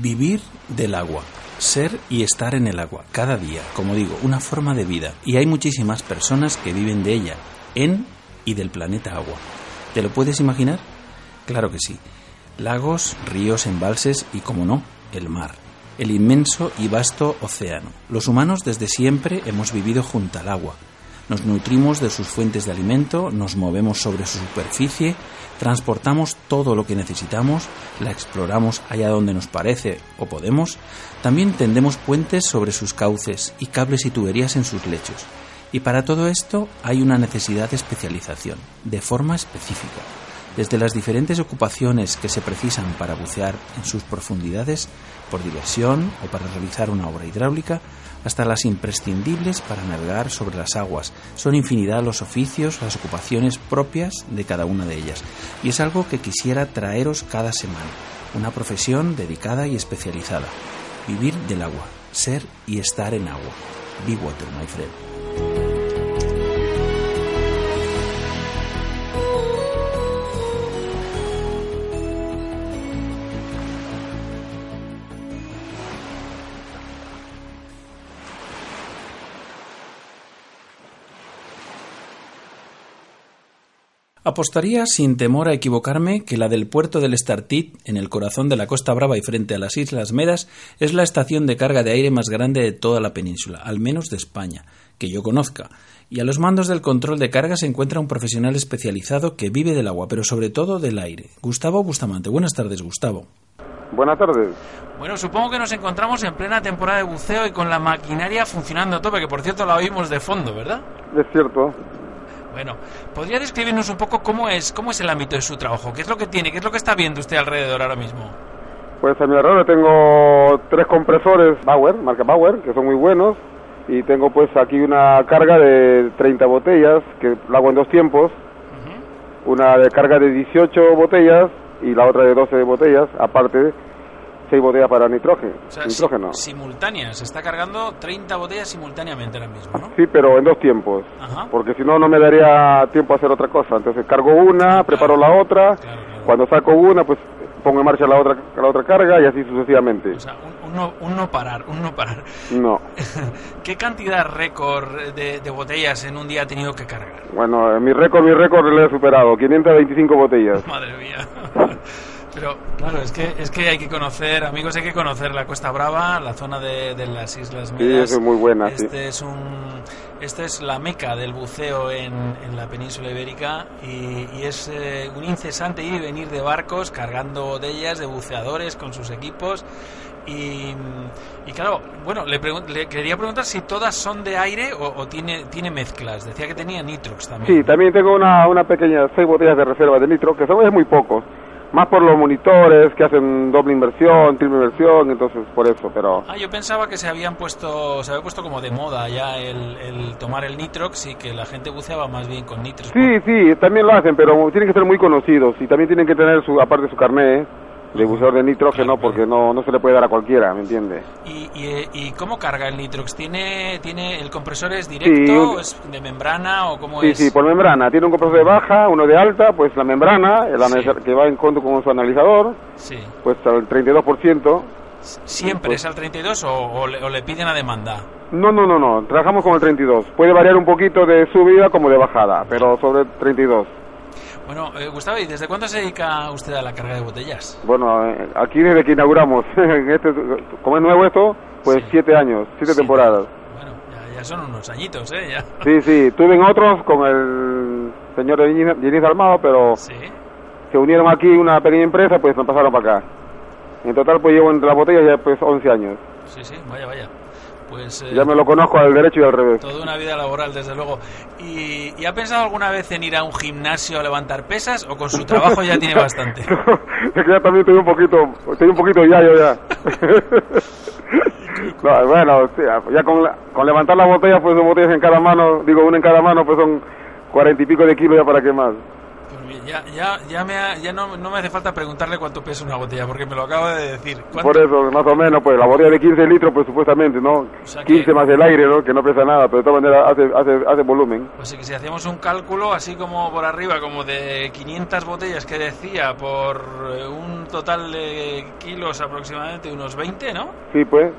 Vivir del agua, ser y estar en el agua, cada día, como digo, una forma de vida. Y hay muchísimas personas que viven de ella, en y del planeta agua. ¿Te lo puedes imaginar? Claro que sí. Lagos, ríos, embalses y, como no, el mar. El inmenso y vasto océano. Los humanos desde siempre hemos vivido junto al agua. Nos nutrimos de sus fuentes de alimento, nos movemos sobre su superficie transportamos todo lo que necesitamos, la exploramos allá donde nos parece o podemos, también tendemos puentes sobre sus cauces y cables y tuberías en sus lechos. Y para todo esto hay una necesidad de especialización, de forma específica. Desde las diferentes ocupaciones que se precisan para bucear en sus profundidades, por diversión o para realizar una obra hidráulica, hasta las imprescindibles para navegar sobre las aguas. Son infinidad los oficios, las ocupaciones propias de cada una de ellas. Y es algo que quisiera traeros cada semana. Una profesión dedicada y especializada. Vivir del agua, ser y estar en agua. Be water, my friend. Apostaría sin temor a equivocarme que la del puerto del Estartit, en el corazón de la Costa Brava y frente a las Islas Medas, es la estación de carga de aire más grande de toda la península, al menos de España, que yo conozca. Y a los mandos del control de carga se encuentra un profesional especializado que vive del agua, pero sobre todo del aire. Gustavo Bustamante. Buenas tardes, Gustavo. Buenas tardes. Bueno, supongo que nos encontramos en plena temporada de buceo y con la maquinaria funcionando a tope, que por cierto la oímos de fondo, ¿verdad? Es cierto. Bueno, ¿podría describirnos un poco cómo es, cómo es el ámbito de su trabajo? ¿Qué es lo que tiene? ¿Qué es lo que está viendo usted alrededor ahora mismo? Pues a mi alrededor tengo tres compresores Bauer, marca Bauer, que son muy buenos. Y tengo pues aquí una carga de 30 botellas, que la hago en dos tiempos. Una de carga de 18 botellas y la otra de 12 botellas, aparte seis botellas para nitrógeno. nitrógeno. simultáneas, se está cargando 30 botellas simultáneamente ahora mismo, ¿no? Sí, pero en dos tiempos, porque si no, no me daría tiempo a hacer otra cosa. Entonces cargo una, preparo la otra, cuando saco una, pues pongo en marcha la otra, la otra carga y así sucesivamente. O sea, un, no, parar, un no parar. No. ¿Qué cantidad récord de, de, botellas en un día ha tenido que cargar? Bueno, mi récord, mi récord le he superado, 525 botellas. Madre mía. Pero claro, es que es que hay que conocer, amigos, hay que conocer la Costa Brava, la zona de, las Islas Medas. Sí, es muy buena. Este es un, esta es la meca del buceo en, en la península ibérica y, es eh, un incesante ir y venir de barcos cargando botellas de buceadores con sus equipos. Y, y claro, bueno, le, le, quería preguntar si todas son de aire o, tiene, tiene mezclas. Decía que tenía nitrox también. Sí, también tengo una, una pequeña, seis botellas de reserva de nitro, que son es muy poco más por los monitores que hacen doble inversión, triple inversión, entonces por eso, pero... Ah, yo pensaba que se habían puesto, se había puesto como de moda ya el, el tomar el nitrox y que la gente buceaba más bien con nitrox. Sí, sí, también lo hacen, pero tienen que ser muy conocidos y también tienen que tener su, aparte su carnet buceador de nitrógeno porque no, no se le puede dar a cualquiera, ¿me entiende? ¿Y, y, y cómo carga el nitrox? ¿Tiene, tiene el compresor es directo, Sí. es de membrana o cómo Sí, es? sí, por membrana. Tiene un compresor de baja, uno de alta, pues la membrana, el Sí. que va en conto con su analizador, Sí. pues al 32%. ¿Siempre Pues- es al 32 o, o le, o le piden a demanda? No, no, no, no, trabajamos con el 32. Puede variar un poquito de subida como de bajada, pero sobre el 32. Bueno, eh, Gustavo, ¿y desde cuándo se dedica usted a la carga de botellas? Bueno, eh, aquí desde que inauguramos, en este, como es nuevo esto, pues Sí. siete años, siete Sí. temporadas. Bueno, ya, ya son unos añitos, ¿eh? Ya. Sí, sí, tuve en otros con el señor Denis Almado, pero Sí. se unieron aquí una pequeña empresa, pues me pasaron para acá. En total, pues llevo entre las botellas ya pues 11 años. Sí, sí, vaya, vaya. Pues eh, Ya me lo conozco al derecho y al revés. toda una vida laboral, desde luego. ¿Y, y ha pensado alguna vez en ir a un gimnasio a levantar pesas o con su trabajo ya tiene bastante? es que ya también estoy un poquito, estoy un poquito ya, yo ya. No, bueno, ya con, la- con levantar las botellas, pues dos botellas en cada mano, digo una en cada mano, pues son cuarenta y pico de kilos ya para qué más. Ya, ya, ya, me ha- ya no, no me hace falta preguntarle cuánto pesa una botella, porque me lo acaba de decir. ¿Cuánto? Por eso, más o menos, pues la botella de 15 litros, pues supuestamente, ¿no? sea que- 15 más el aire, ¿no? Que no pesa nada, pero de todas maneras hace, hace, hace volumen. Pues sí que si hacemos un cálculo así como por arriba, como de 500 botellas que decía, por eh, un total de kilos aproximadamente unos 20, ¿no? Sí, pues.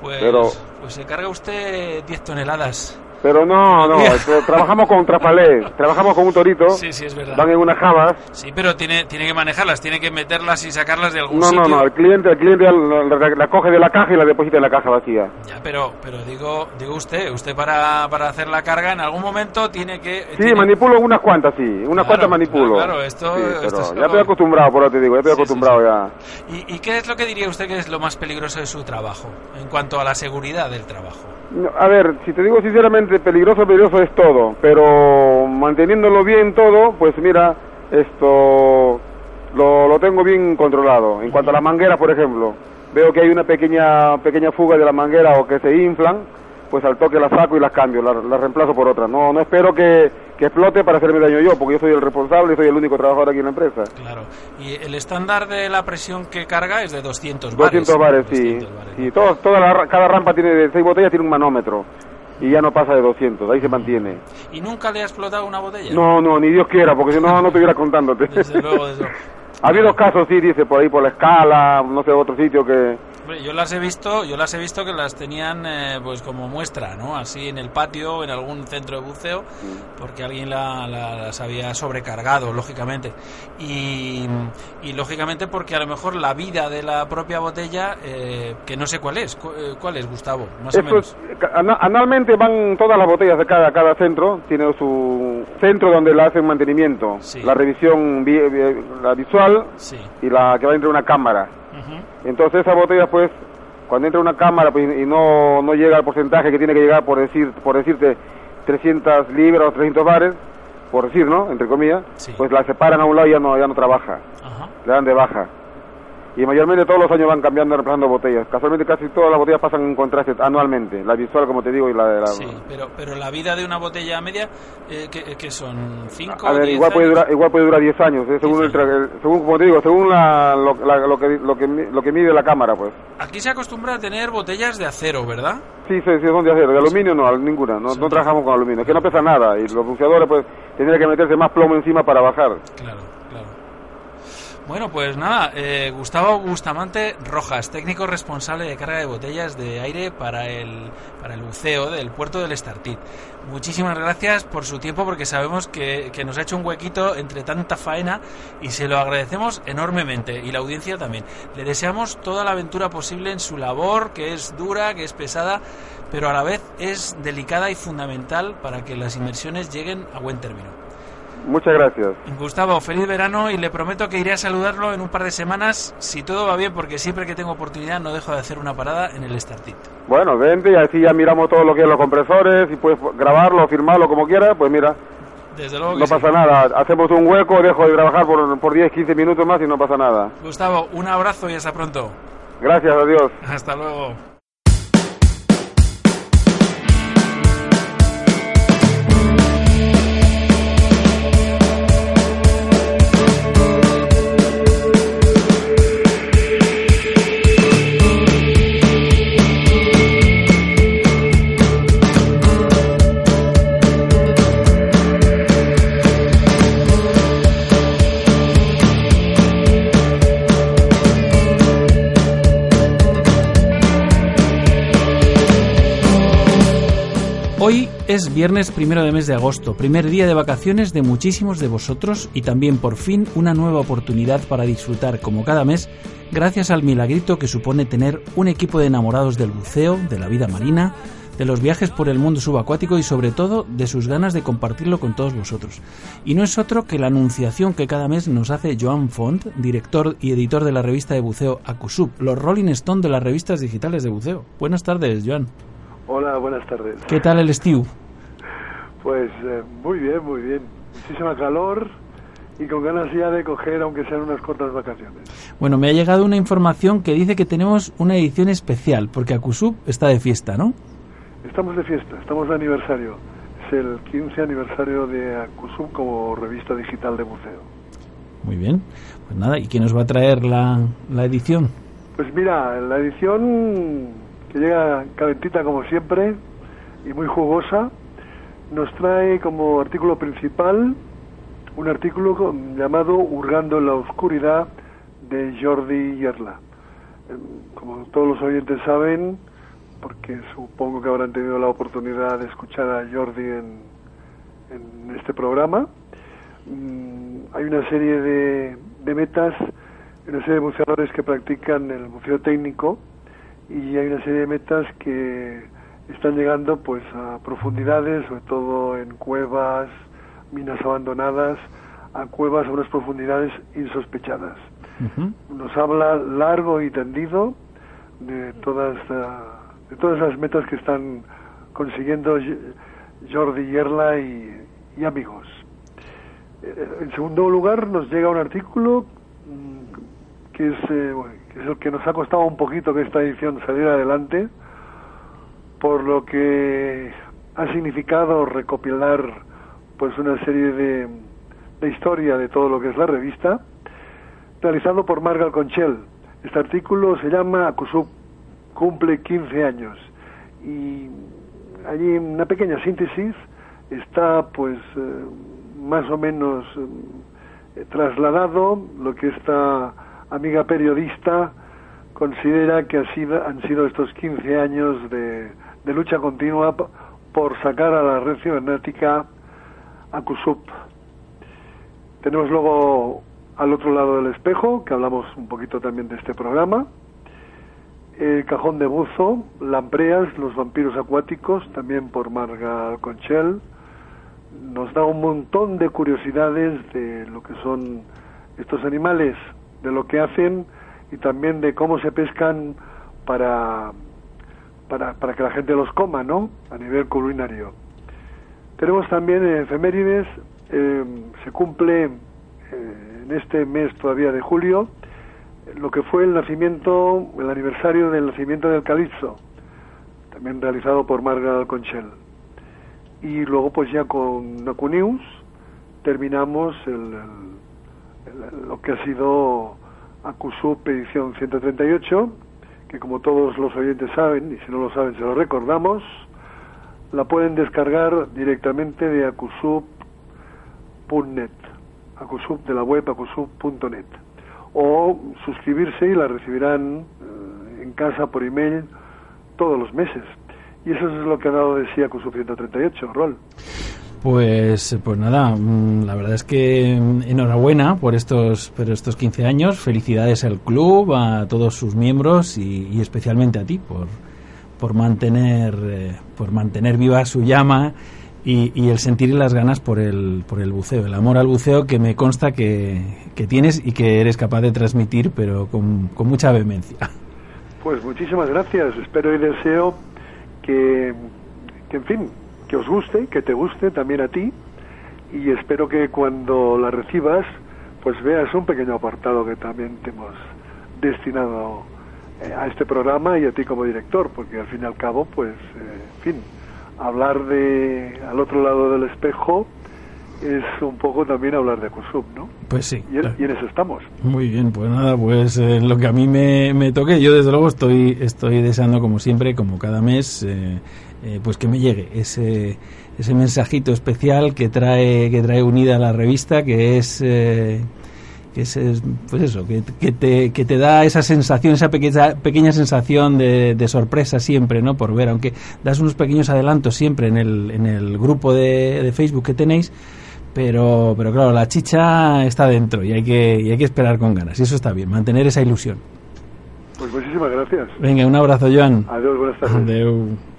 Pues, Pero- pues se carga usted 10 toneladas. Pero no, no, esto- trabajamos con trapalé, trabajamos con un torito, Sí, sí, es verdad. van en unas jabas. Sí, pero tiene, tiene que manejarlas, tiene que meterlas y sacarlas de algún No, no, sitio. no, el cliente, el cliente la, coge de la caja y la deposita en la caja vacía. Ya, pero, pero digo, digo usted, usted para, para hacer la carga en algún momento tiene que... Sí, tiene- manipulo unas cuantas, sí, unas Claro, cuantas manipulo. claro, esto- Sí, esto es ya estoy acostumbrado, por lo que te digo, ya estoy sí, acostumbrado sí. ya. ¿Y, ¿Y qué es lo que diría usted que es lo más peligroso de su trabajo en cuanto a la seguridad del trabajo? A ver, si te digo sinceramente, peligroso, peligroso es todo, pero manteniéndolo bien todo, pues mira, esto lo, lo tengo bien controlado. En cuanto a las mangueras, por ejemplo, veo que hay una pequeña pequeña fuga de la manguera o que se inflan, pues al toque las saco y las cambio, las, las reemplazo por otras. No, no espero que, que explote para hacerme daño yo, porque yo soy el responsable y soy el único trabajador aquí en la empresa. Claro. Y el estándar de la presión que carga es de 200 bares. 200 bares, sí. 200 bares, sí ¿no? todo- toda la cada rampa tiene de 6 botellas tiene un manómetro y ya no pasa de 200, ahí se mantiene. ¿Y nunca le ha explotado una botella? No, no, ni Dios quiera, porque si no, no estuviera contándote. Desde luego, desde luego. ha habido casos, sí, dice, por ahí por la escala, no sé, otro sitio que... Hombre, yo las he visto, yo las he visto que las tenían eh, pues como muestra, ¿no? Así en el patio, en algún centro de buceo, porque alguien la- la- las había sobrecargado, lógicamente. Y, y lógicamente porque a lo mejor la vida de la propia botella, eh, que no sé cuál es, cu- eh, ¿cuál es, Gustavo? Más o menos. es- ana- anualmente van todas las botellas de cada, cada centro, tiene su centro donde le hacen mantenimiento, Sí. la revisión vi- vi- la visual Sí. y la que va entre una cámara. Entonces esa botella pues cuando entra una cámara pues, y no, no llega al porcentaje que tiene que llegar por decir por decirte 300 libras o 300 bares, por decir, ¿no? Entre comillas, Sí. pues la separan a un lado y ya no, ya no trabaja, Ajá. le dan de baja. Y mayormente todos los años van cambiando, reemplazando botellas. Casualmente casi todas las botellas pasan en contraste anualmente, la visual como te digo y la de la... Sí, pero, pero la vida de una botella media, eh, que, que son 5 A ver, igual puede durar, igual puede durar 10 años, ¿eh? según, el 10 tra- el- según como te digo, según la, lo, la- lo que, lo, que, lo que mide la cámara, pues. Aquí se acostumbra a tener botellas de acero, ¿verdad? Sí, sí, sí, son de acero. De aluminio no, ninguna. No, no trabajamos con aluminio. Es que no pesa nada. Y los buceadores, pues, tendrían que meterse más plomo encima para bajar. Claro. Bueno, pues nada, eh, Gustavo Bustamante Rojas, técnico responsable de carga de botellas de aire para el, para el buceo del puerto del Estartit. Muchísimas gracias por su tiempo porque sabemos que, que nos ha hecho un huequito entre tanta faena y se lo agradecemos enormemente y la audiencia también. Le deseamos toda la aventura posible en su labor, que es dura, que es pesada, pero a la vez es delicada y fundamental para que las inversiones lleguen a buen término. Muchas gracias. Gustavo, feliz verano y le prometo que iré a saludarlo en un par de semanas, si todo va bien, porque siempre que tengo oportunidad no dejo de hacer una parada en el Startit. Bueno, vente y así ya miramos todo lo que es los compresores y puedes grabarlo, firmarlo como quieras. Pues mira, Desde luego que no sí. pasa nada. Hacemos un hueco, dejo de trabajar por, por 10, 15 minutos más y no pasa nada. Gustavo, un abrazo y hasta pronto. Gracias, adiós. Hasta luego. Es viernes primero de mes de agosto, primer día de vacaciones de muchísimos de vosotros y también por fin una nueva oportunidad para disfrutar como cada mes gracias al milagrito que supone tener un equipo de enamorados del buceo, de la vida marina, de los viajes por el mundo subacuático y sobre todo de sus ganas de compartirlo con todos vosotros. Y no es otro que la anunciación que cada mes nos hace Joan Font, director y editor de la revista de buceo Acusub, los Rolling Stone de las revistas digitales de buceo. Buenas tardes, Joan. Hola, buenas tardes. ¿Qué tal el Steve? Pues eh, muy bien, muy bien. Muchísima calor y con ganas ya de coger, aunque sean unas cortas vacaciones. Bueno, me ha llegado una información que dice que tenemos una edición especial, porque Acusub está de fiesta, ¿no? Estamos de fiesta, estamos de aniversario. Es el 15 aniversario de Acusum como revista digital de buceo. Muy bien. Pues nada, ¿y quién nos va a traer la, la edición? Pues mira, la edición que llega calentita como siempre y muy jugosa, nos trae como artículo principal un artículo llamado Hurgando en la Oscuridad de Jordi Yerla. Eh, Como todos los oyentes saben, porque supongo que habrán tenido la oportunidad de escuchar a Jordi en, en este programa, mm, hay una serie de, de metas, una serie de buceadores que practican el buceo técnico y hay una serie de metas que están llegando pues a profundidades, sobre todo en cuevas, minas abandonadas, a cuevas a unas profundidades insospechadas. Nos habla largo y tendido de todas ah, de todas las metas que están consiguiendo Jordi Yerla y, y amigos. Eh, En segundo lugar nos llega un artículo mm, que es, eh, que es el que nos ha costado un poquito que esta edición saliera adelante, por lo que ha significado recopilar pues una serie de, de historia de todo lo que es la revista, realizado por Margal Conchel. Este artículo se llama Acusub cumple 15 años y allí en una pequeña síntesis está pues eh, más o menos eh, trasladado lo que esta amiga periodista considera que ha sido, han sido estos 15 años de, de lucha continua por sacar a la red cibernética Acusub. Tenemos luego al otro lado del espejo, que hablamos un poquito también de este programa, el cajón de buzo, Lampreas, los vampiros acuáticos, también por Marga Conchel. Nos da un montón de curiosidades de lo que son estos animales, de lo que hacen y también de cómo se pescan para, para, para que la gente los coma, ¿no? A nivel culinario. Tenemos también efemérides, eh, se cumple eh, en este mes todavía de julio, lo que fue el nacimiento, el aniversario del nacimiento del Calipso, también realizado por Margaret Conchel. Y luego pues ya con Nacunews terminamos el, lo que ha sido Acusub edición 138, que como todos los oyentes saben, y si no lo saben se lo recordamos, la pueden descargar directamente de acusub.net, acusub de la web acusub.net, o suscribirse y la recibirán eh, en casa por email todos los meses. Y eso es lo que ha dado de sí Acusub 138, Rol. Pues, pues nada, mm, la verdad es que mm, enhorabuena por estos, por estos 15 años. Felicidades al club, a todos sus miembros y, especialmente a ti por, por mantener, eh, por mantener viva su llama y, y el sentir y las ganas por el, por el buceo, el amor al buceo que me consta que, que tienes y que eres capaz de transmitir, pero con, con mucha vehemencia. Pues muchísimas gracias. Espero y deseo que, que, en fin, que os guste, que te guste también a ti y espero que cuando la recibas, pues veas un pequeño apartado que también te hemos destinado eh, a este programa y a ti como director, porque al fin y al cabo, pues, eh, en fin, hablar de al otro lado del espejo es un poco también hablar de Kusum, ¿no? Pues sí. Y, en eso estamos. Muy bien, pues nada, pues eh, lo que a mí me, me, toque, yo desde luego estoy, estoy deseando como siempre, como cada mes, pues que me llegue ese, ese mensajito especial que trae, que trae unida la revista, que es que es, pues eso, que, que, te, que te da esa sensación, esa pequeña, pequeña sensación de, de, sorpresa siempre, ¿no? Por ver, aunque das unos pequeños adelantos siempre en el, en el grupo de, de Facebook que tenéis, pero, pero claro, la chicha está dentro y hay, que, y hay que esperar con ganas, y eso está bien, mantener esa ilusión. Pues muchísimas gracias. Venga, un abrazo, Joan. Adiós, buenas tardes. Adeu.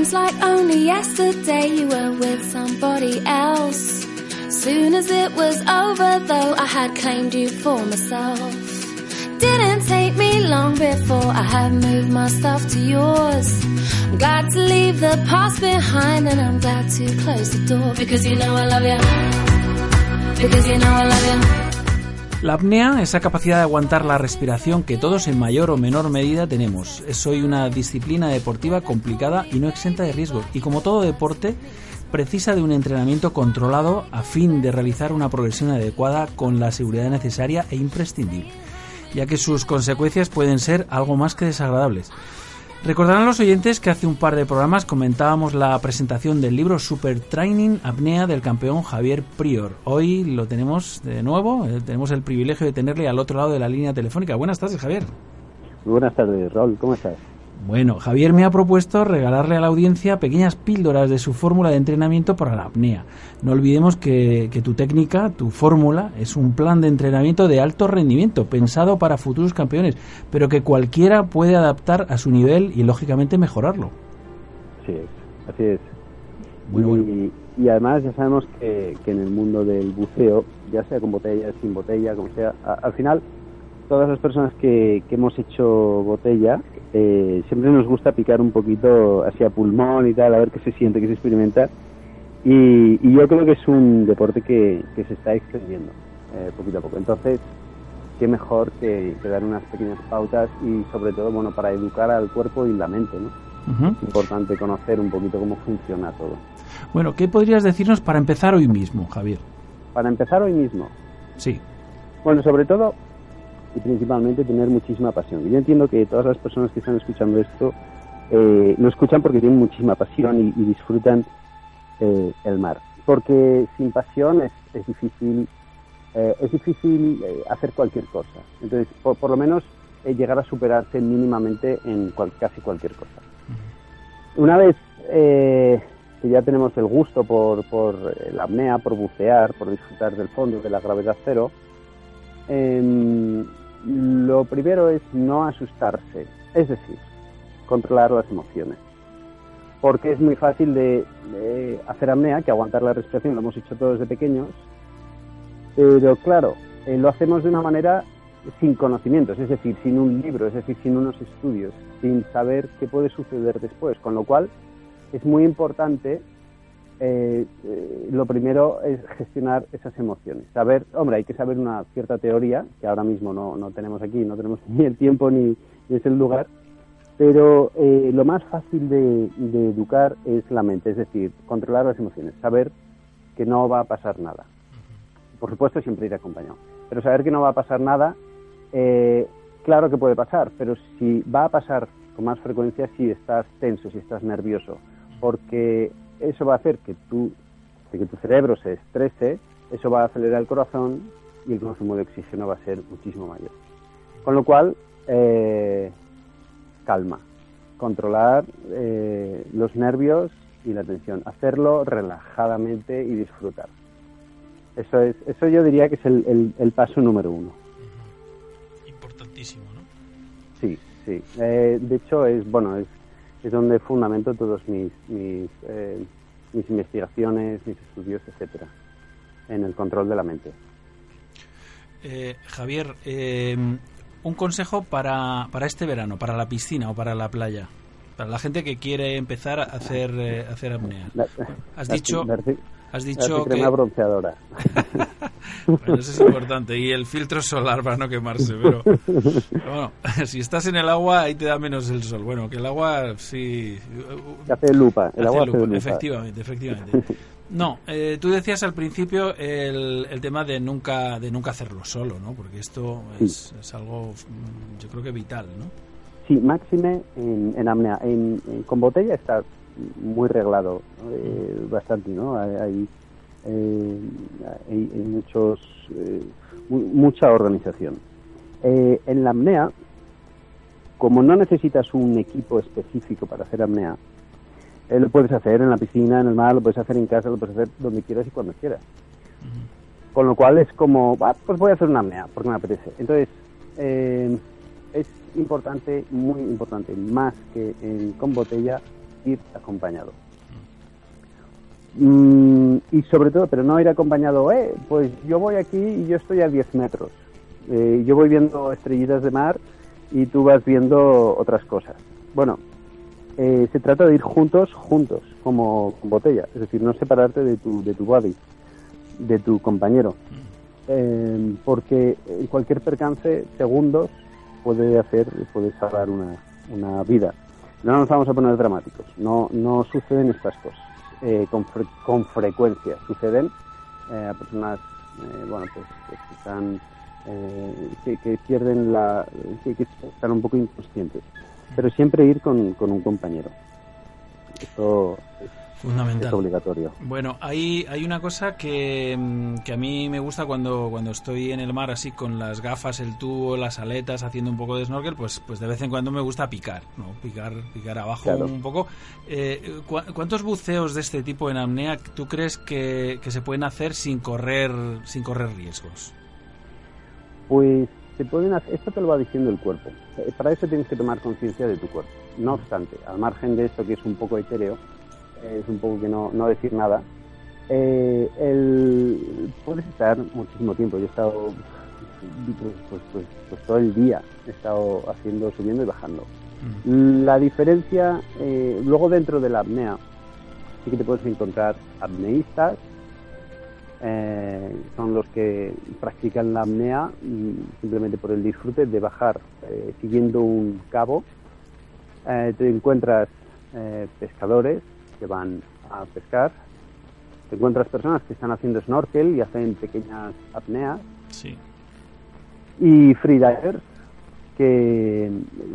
Seems like only yesterday you were with somebody else. Soon as it was over, though, I had claimed you for myself. Didn't take me long before I had moved my stuff to yours. I'm glad to leave the past behind, and I'm glad to close the door because you know I love you. Because you know I love you. La apnea, esa capacidad de aguantar la respiración que todos en mayor o menor medida tenemos. Es hoy una disciplina deportiva complicada y no exenta de riesgos. Y como todo deporte, precisa de un entrenamiento controlado a fin de realizar una progresión adecuada con la seguridad necesaria e imprescindible, ya que sus consecuencias pueden ser algo más que desagradables. Recordarán los oyentes que hace un par de programas comentábamos la presentación del libro Super Training Apnea del campeón Javier Prior. Hoy lo tenemos de nuevo, eh, tenemos el privilegio de tenerle al otro lado de la línea telefónica. Buenas tardes, Javier. Buenas tardes, Raúl, ¿cómo estás? Bueno, Javier me ha propuesto regalarle a la audiencia pequeñas píldoras de su fórmula de entrenamiento para la apnea. No olvidemos que, tu técnica, tu fórmula, es un plan de entrenamiento de alto rendimiento, pensado para futuros campeones, pero que cualquiera puede adaptar a su nivel y, lógicamente, mejorarlo. Sí, así es. y, y, además ya sabemos que, en el mundo del buceo, ya sea con botella, sin botella, como sea, al final todas las personas que, que hemos hecho botella, eh, siempre nos gusta picar un poquito hacia pulmón y tal, a ver qué se siente, qué se experimenta. Y, y yo creo que es un deporte que, que se está extendiendo eh, poquito a poco. Entonces, qué mejor que, dar unas pequeñas pautas y sobre todo, bueno, para educar al cuerpo y la mente, ¿no? Es importante conocer un poquito cómo funciona todo. Bueno, ¿qué podrías decirnos para empezar hoy mismo, Javier? Para empezar hoy mismo. Sí. Bueno, sobre todo y principalmente tener muchísima pasión. Y yo entiendo que todas las personas que están escuchando esto eh, lo escuchan porque tienen muchísima pasión y, disfrutan eh, el mar. Porque sin pasión es, es difícil eh, es difícil hacer cualquier cosa. Entonces, por, lo menos llegar a superarse mínimamente en casi cualquier cosa. Una vez que ya tenemos el gusto por, por la apnea, por bucear, por disfrutar del fondo, de la gravedad cero, eh, lo primero es no asustarse, es decir, controlar las emociones. Porque es muy fácil de, hacer apnea, que aguantar la respiración, lo hemos hecho todos de pequeños, pero claro, eh, lo hacemos de una manera sin conocimientos, es decir, sin un libro, es decir, sin unos estudios, sin saber qué puede suceder después, con lo cual es muy importante eh, eh, lo primero es gestionar esas emociones. Saber, hombre, hay que saber una cierta teoría, que ahora mismo no, no tenemos aquí, no tenemos ni el tiempo ni, es el lugar, pero eh, lo más fácil de, educar es la mente, es decir, controlar las emociones, saber que no va a pasar nada. Por supuesto, siempre ir acompañado, pero saber que no va a pasar nada, claro que puede pasar, pero si va a pasar con más frecuencia si estás tenso, si estás nervioso, porque eso va a hacer que tu, que tu cerebro se estrese, eso va a acelerar el corazón y el consumo de oxígeno va a ser muchísimo mayor. Con lo cual, eh, calma, controlar eh, los nervios y la tensión, hacerlo relajadamente y disfrutar. Eso es, eso yo diría que es el, el, paso número uno. Importantísimo, ¿no? Sí, sí. Eh, de hecho es bueno es es donde fundamento todos mis, mis, eh, mis investigaciones, mis estudios, etcétera, en el control de la mente. Eh, Javier, eh, un consejo para, para este verano, para la piscina o para la playa. Para la gente que quiere empezar a hacer, eh, hacer apnea. Has dicho, has dicho que... crema bronceadora. Bueno, eso es importante. Y el filtro solar para no quemarse. Pero bueno, si estás en el agua, ahí te da menos el sol. Bueno, que el agua sí. Se hace lupa. El hace agua lupa, hace lupa. Efectivamente, efectivamente. No, eh, tú decías al principio el, el tema de nunca de nunca hacerlo solo, ¿no? Porque esto es, es algo, mm, yo creo que vital, ¿no? Sí, máxime en, en apnea. En, en- con botella está muy reglado, eh, bastante, ¿no? Hay, hay, eh, hay- muchos, eh, mu- mucha organización. En la apnea, como no necesitas un equipo específico para hacer apnea, lo puedes hacer en la piscina, en el mar, lo puedes hacer en casa, lo puedes hacer donde quieras y cuando quieras. Con lo cual es como, "Ah, pues voy a hacer una apnea porque me apetece. Entonces, eh, es importante, muy importante, más que en- con botella, ir acompañado. Mm, y sobre todo, pero no ir acompañado, eh, pues yo voy aquí y yo estoy a 10 metros. Eh, yo voy viendo estrellitas de mar y tú vas viendo otras cosas. Bueno, eh, se trata de ir juntos, juntos, como botella, es decir, no separarte de tu, de tu body, de tu compañero. Eh, porque cualquier percance, segundos, puede hacer, puede salvar una, una vida. No nos vamos a poner dramáticos, no, no suceden estas cosas. Eh, con, fre- con frecuencia, suceden eh, a personas eh, bueno, pues, pues, que están eh, que, que pierden la que, que están un poco inconscientes. Pero siempre ir con, con un compañero es Fundamental. obligatorio Bueno, hay, hay una cosa que, mm, que a mí me gusta cuando, cuando estoy en el mar así con las gafas, el tubo, las aletas, haciendo un poco de snorkel, pues, pues de vez en cuando me gusta picar, ¿no? Picar, picar abajo Claro. un poco. Eh, ¿cu- ¿Cuántos buceos de este tipo en apnea tú crees que, que se pueden hacer sin correr, sin correr riesgos? Pues se pueden hacer, esto te lo va diciendo el cuerpo. Eh, Para eso tienes que tomar conciencia de tu cuerpo. No obstante, al margen de esto que es un poco etéreo, es un poco que no, no decir nada, eh, el, puedes estar muchísimo tiempo. Yo he estado pues, pues, pues, pues todo el día, he estado haciendo, subiendo y bajando. La diferencia, eh, luego dentro de la apnea, sí que te puedes encontrar apneístas, eh, son los que practican la apnea mm, simplemente por el disfrute de bajar eh, siguiendo un cabo. Eh, te encuentras eh, pescadores que van a pescar, te encuentras personas que están haciendo snorkel y hacen pequeñas apneas Sí. y freedivers, que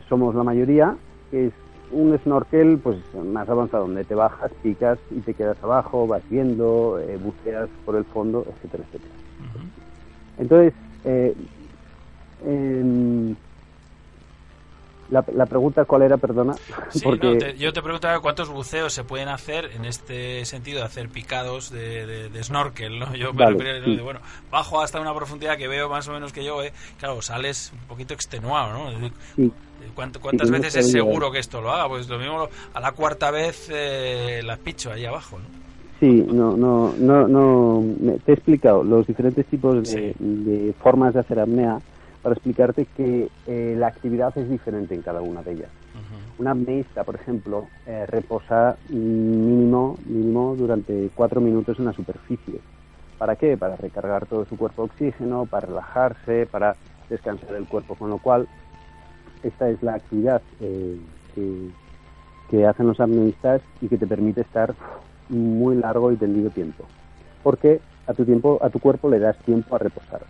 somos la mayoría, que es un snorkel pues más avanzado, donde te bajas, picas y te quedas abajo, vas viendo, eh, buceas por el fondo, etcétera, etcétera. Entonces, eh, la, la pregunta cuál era, perdona, Sí, porque no, te- yo te preguntaba cuántos buceos se pueden hacer en este sentido de hacer picados de, de- de snorkel, ¿no? Yo me sí. de, bueno, bajo hasta una profundidad que veo más o menos que yo, ¿eh? Claro, sales un poquito extenuado, ¿no? Decir, sí, ¿cuánto- ¿Cuántas veces es seguro que esto lo haga? Pues lo mismo, a la cuarta vez eh, las picho ahí abajo, ¿no? Sí, no, no, no, no. Te he explicado los diferentes tipos de, de formas de hacer apnea para explicarte que eh, la actividad es diferente en cada una de ellas. Un apneísta, por ejemplo, eh, reposa mínimo, mínimo durante cuatro minutos en la superficie. ¿Para qué? Para recargar todo su cuerpo de oxígeno, para relajarse, para descansar el cuerpo. Con lo cual, esta es la actividad eh, que, que hacen los apneístas y que te permite estar muy largo y tendido tiempo. Porque a tu tiempo, a tu cuerpo le das tiempo a reposar.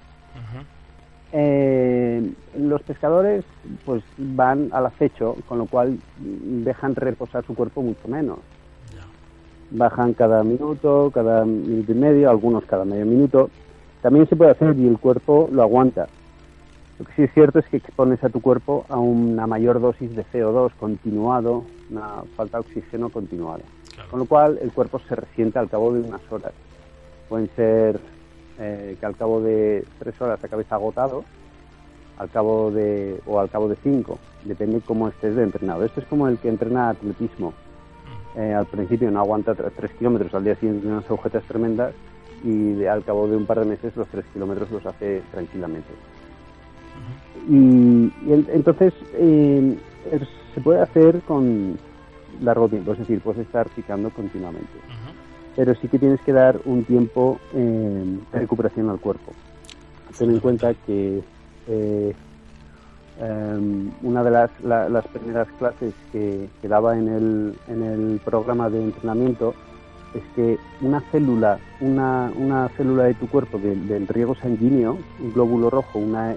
Eh, los pescadores pues van al acecho, con lo cual dejan reposar su cuerpo mucho menos. Bajan cada minuto, cada minuto y medio, algunos cada medio minuto. También se puede hacer y el cuerpo lo aguanta. Lo que sí es cierto es que expones a tu cuerpo a una mayor dosis de CO2 continuado, una falta de oxígeno continuada. Con lo cual el cuerpo se resiente al cabo de unas horas. Pueden ser eh, que al cabo de tres horas acabes agotado, al cabo de o al cabo de cinco, depende cómo estés de entrenado. Esto es como el que entrena atletismo. Eh, al principio no aguanta tre- tres kilómetros, al día siguiente unas agujetas tremendas y al cabo de un par de meses los tres kilómetros los hace tranquilamente. Y, entonces eh, se puede hacer con largo tiempo, es decir, puedes estar picando continuamente. Pero sí que tienes que dar un tiempo de recuperación al cuerpo. Ten en cuenta que eh, em, una de las, las primeras clases que, daba en el, en el programa de entrenamiento es que una célula, una, una célula de tu cuerpo del riego sanguíneo, un glóbulo rojo, una,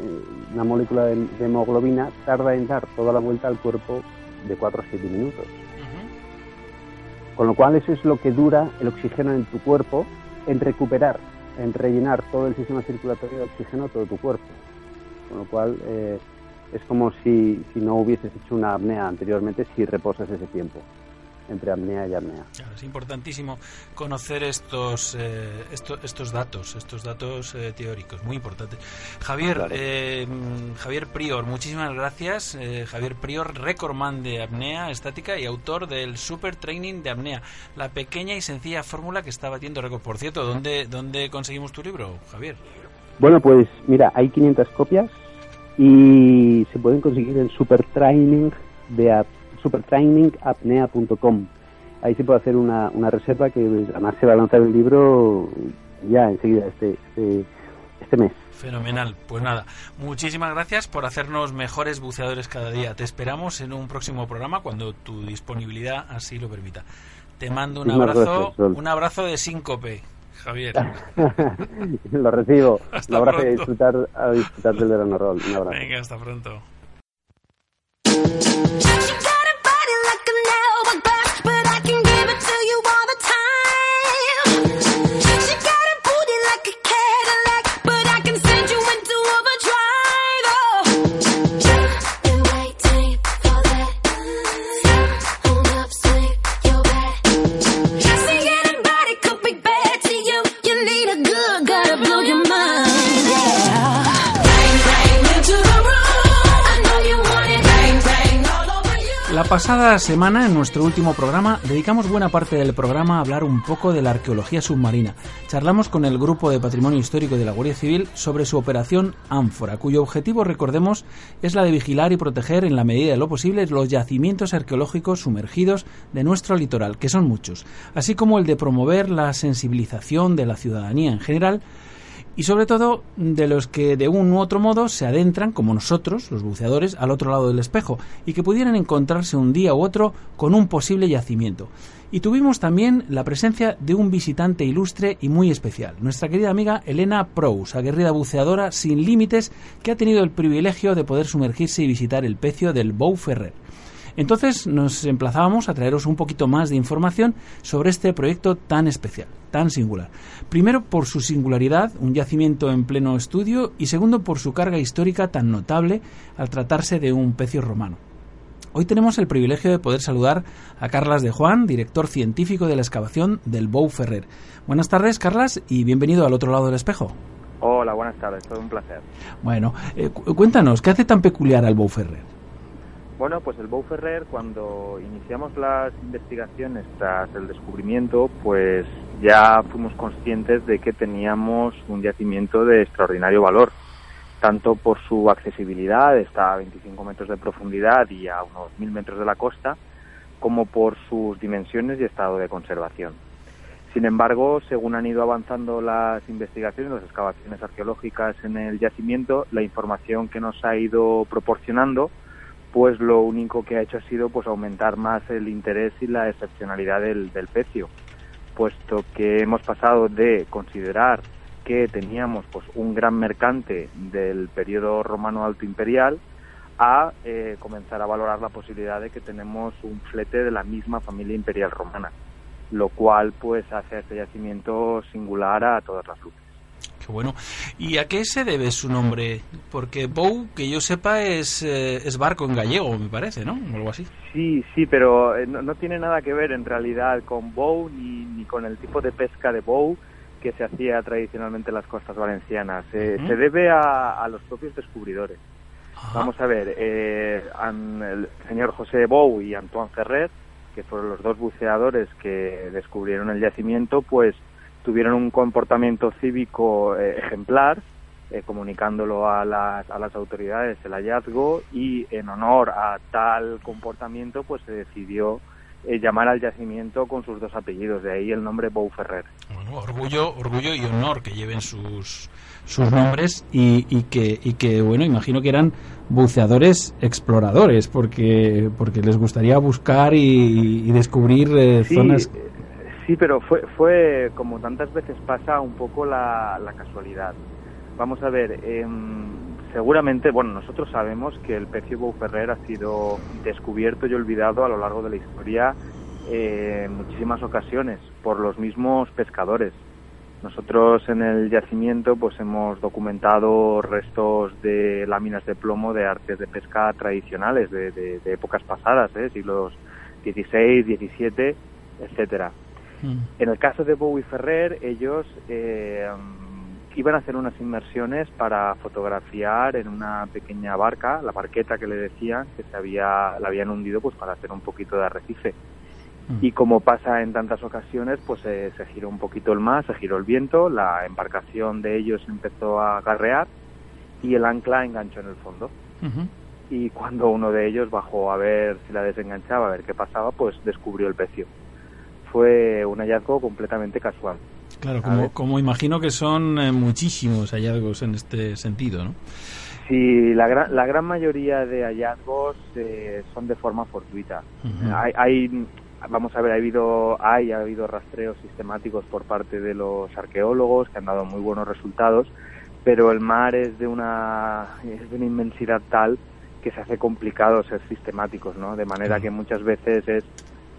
una molécula de, hemoglobina, tarda en dar toda la vuelta al cuerpo de 4 a 7 minutos. Con lo cual eso es lo que dura el oxígeno en tu cuerpo en recuperar, en rellenar todo el sistema circulatorio de oxígeno todo tu cuerpo. Con lo cual eh, es como si, si no hubieses hecho una apnea anteriormente si reposas ese tiempo entre apnea y apnea. es importantísimo conocer estos, eh, estos, datos, estos datos eh, teóricos, muy importantes. Javier, eh, Javier Prior, muchísimas gracias. Javier Prior, recordman de apnea estática y autor del Super Training de apnea, la pequeña y sencilla fórmula que está batiendo récord. Por cierto, ¿dónde, ¿dónde conseguimos tu libro, Javier? Bueno, pues mira, hay 500 copias y se pueden conseguir en Super Training de apnea supertrainingapnea.com. Ahí se puede hacer una, una reserva que además se va a lanzar el libro ya enseguida, este, este, este mes. Fenomenal. Pues nada, muchísimas gracias por hacernos mejores buceadores cada día. Te esperamos en un próximo programa cuando tu disponibilidad así lo permita. Te mando un abrazo, un abrazo de síncope, Javier. lo recibo. un abrazo y disfrutar, a disfrutar del verano rol. Un abrazo. Venga, hasta pronto. Pasada semana, en nuestro último programa, dedicamos buena parte del programa a hablar un poco de la arqueología submarina. Charlamos con el Grupo de Patrimonio Histórico de la Guardia Civil sobre su operación Ánfora, cuyo objetivo, recordemos, es la de vigilar y proteger en la medida de lo posible los yacimientos arqueológicos sumergidos de nuestro litoral, que son muchos, así como el de promover la sensibilización de la ciudadanía en general y sobre todo de los que de un u otro modo se adentran, como nosotros, los buceadores, al otro lado del espejo y que pudieran encontrarse un día u otro con un posible yacimiento. Y tuvimos también la presencia de un visitante ilustre y muy especial, nuestra querida amiga Elena Prous, aguerrida buceadora sin límites que ha tenido el privilegio de poder sumergirse y visitar el pecio del Bow Ferrer. Entonces nos emplazábamos a traeros un poquito más de información sobre este proyecto tan especial, tan singular. Primero por su singularidad, un yacimiento en pleno estudio, y segundo por su carga histórica tan notable al tratarse de un pecio romano. Hoy tenemos el privilegio de poder saludar a Carlas de Juan, director científico de la excavación del Bou Ferrer. Buenas tardes, Carlas, y bienvenido al otro lado del espejo. Hola, buenas tardes, todo un placer. Bueno, eh, cuéntanos, ¿qué hace tan peculiar al Bou Ferrer? Bueno, pues el Bow Ferrer, cuando iniciamos las investigaciones tras el descubrimiento, pues ya fuimos conscientes de que teníamos un yacimiento de extraordinario valor, tanto por su accesibilidad, está a 25 metros de profundidad y a unos 1000 metros de la costa, como por sus dimensiones y estado de conservación. Sin embargo, según han ido avanzando las investigaciones, las excavaciones arqueológicas en el yacimiento, la información que nos ha ido proporcionando, pues lo único que ha hecho ha sido pues aumentar más el interés y la excepcionalidad del, del pecio, puesto que hemos pasado de considerar que teníamos pues un gran mercante del periodo romano alto imperial a eh, comenzar a valorar la posibilidad de que tenemos un flete de la misma familia imperial romana, lo cual pues hace este yacimiento singular a todas las luces bueno. ¿Y a qué se debe su nombre? Porque Bow, que yo sepa, es, eh, es barco en gallego, me parece, ¿no? O algo así. Sí, sí, pero eh, no, tiene nada que ver en realidad con Bow ni, ni con el tipo de pesca de Bow que se hacía tradicionalmente en las costas valencianas. Se debe a, los propios descubridores. Vamos a ver, eh, el señor José Bow y Antoine Ferrer, que fueron los dos buceadores que descubrieron el yacimiento, pues tuvieron un comportamiento cívico eh, ejemplar eh, comunicándolo a las, a las autoridades el hallazgo y en honor a tal comportamiento pues se decidió eh, llamar al yacimiento con sus dos apellidos, de ahí el nombre Bou Ferrer. Bueno, orgullo, orgullo y honor que lleven sus, sus nombres y, y, que, y que, bueno, imagino que eran buceadores exploradores, porque, porque les gustaría buscar y, y descubrir eh, sí, zonas. Sí, pero fue, fue, como tantas veces pasa, un poco la, la casualidad. Vamos a ver, eh, seguramente, bueno, nosotros sabemos que el pecio Bouferrer ha sido descubierto y olvidado a lo largo de la historia eh, en muchísimas ocasiones por los mismos pescadores. Nosotros en el yacimiento pues hemos documentado restos de láminas de plomo de artes de pesca tradicionales de, de, de épocas pasadas, ¿eh? siglos XVI, XVII, etcétera. Mm. En el caso de Bowie Ferrer, ellos eh, iban a hacer unas inmersiones para fotografiar en una pequeña barca, la barqueta que le decían, que se había, la habían hundido pues para hacer un poquito de arrecife. Mm. Y como pasa en tantas ocasiones, pues eh, se giró un poquito el mar, se giró el viento, la embarcación de ellos empezó a garrear y el ancla enganchó en el fondo. Y cuando uno de ellos bajó a ver si la desenganchaba, a ver qué pasaba, pues descubrió el pecio. Fue un hallazgo completamente casual. Claro, como, como imagino que son eh, muchísimos hallazgos en este sentido, ¿no? Sí, la gran, la gran mayoría de hallazgos eh, son de forma fortuita. Ujú. hay, hay, vamos a ver, ha habido, hay, ha habido rastreos sistemáticos por parte de los arqueólogos que han dado muy buenos resultados, pero el mar es de una, es de una inmensidad tal que se hace complicado ser sistemáticos, ¿no? De manera que muchas veces es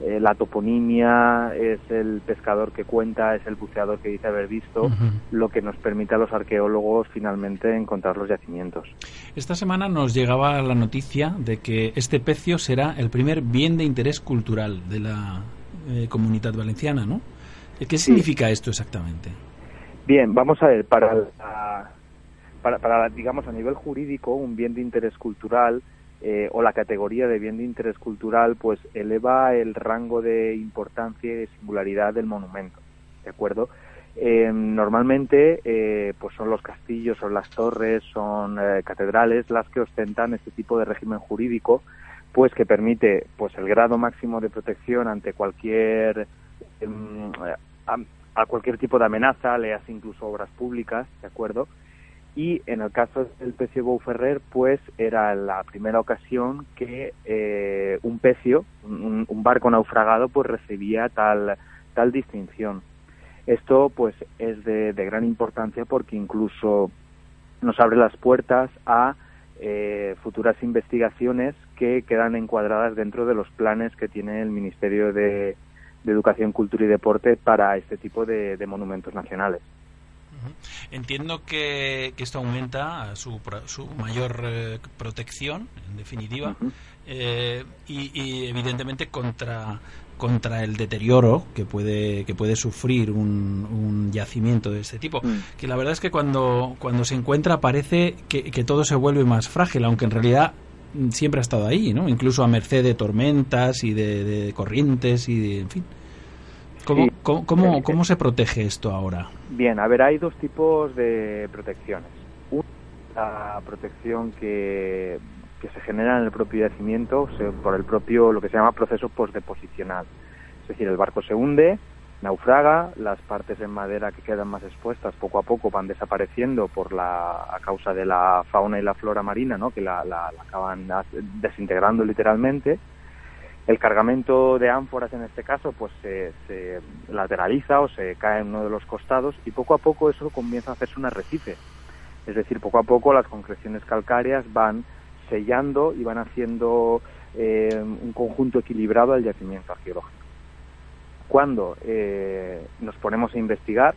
eh, la toponimia, es el pescador que cuenta, es el buceador que dice haber visto, lo que nos permite a los arqueólogos finalmente encontrar los yacimientos. Esta semana nos llegaba la noticia de que este pecio será el primer bien de interés cultural de la eh, comunidad valenciana, ¿no? ¿Qué significa esto exactamente? Bien, vamos a ver, para, la- para, para, digamos, a nivel jurídico, un bien de interés cultural eh, o la categoría de bien de interés cultural, pues eleva el rango de importancia y singularidad del monumento, ¿de acuerdo? Eh, normalmente, eh, pues son los castillos, son las torres, son eh, catedrales las que ostentan este tipo de régimen jurídico, pues que permite, pues el grado máximo de protección ante cualquier em, a, a cualquier tipo de amenaza, leas incluso obras públicas, ¿de acuerdo? Y en el caso del pecio Bouferrer, pues era la primera ocasión que eh, un pecio, un, barco naufragado, pues recibía tal, tal distinción. Esto pues es de, gran importancia porque incluso nos abre las puertas a eh, futuras investigaciones que quedan encuadradas dentro de los planes que tiene el Ministerio de, Educación, Cultura y Deporte para este tipo de monumentos nacionales. Entiendo que, que esto aumenta su, su mayor eh, protección, en definitiva, eh, y, y evidentemente contra contra el deterioro que puede que puede sufrir un, un yacimiento de este tipo. Mm. que la verdad es que cuando cuando se encuentra parece que, que todo se vuelve más frágil aunque en realidad mm, siempre ha estado ahí no incluso a merced de tormentas y de, de corrientes y de en fin cómo Sí. cómo, cómo, cómo se protege esto ahora Bien, a ver, hay dos tipos de protecciones. Una, la protección que, que se genera en el propio yacimiento o sea, por el propio, lo que se llama proceso postdeposicional. Es decir, el barco se hunde, naufraga, las partes en madera que quedan más expuestas poco a poco van desapareciendo por la, a causa de la fauna y la flora marina, ¿no? que la, la- la acaban desintegrando literalmente. El cargamento de ánforas en este caso pues se, lateraliza o se cae en uno de los costados y poco a poco eso comienza a hacerse un arrecife. Es decir, poco a poco las concreciones calcáreas van sellando y van haciendo eh, un conjunto equilibrado al yacimiento arqueológico. Cuando eh, nos ponemos a investigar,